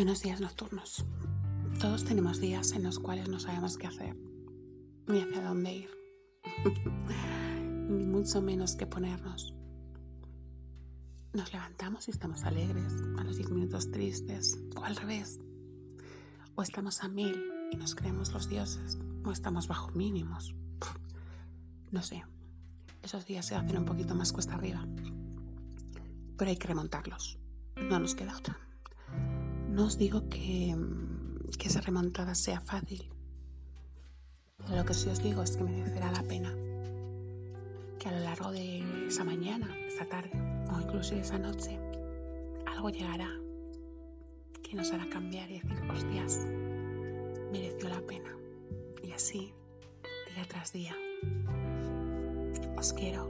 Buenos días nocturnos. Todos tenemos días en los cuales no sabemos qué hacer, ni hacia dónde ir, ni mucho menos qué ponernos. Nos levantamos y estamos alegres, a los 10 minutos tristes, o al revés. O estamos a mil y nos creemos los dioses, o estamos bajo mínimos. No sé, esos días se hacen un poquito más cuesta arriba, pero hay que remontarlos, no nos queda otra. No os digo que, que esa remontada sea fácil, lo que sí os digo es que merecerá la pena. Que a lo largo de esa mañana, esa tarde o incluso esa noche, algo llegará que nos hará cambiar y decir, hostias, mereció la pena. Y así, día tras día. Os quiero.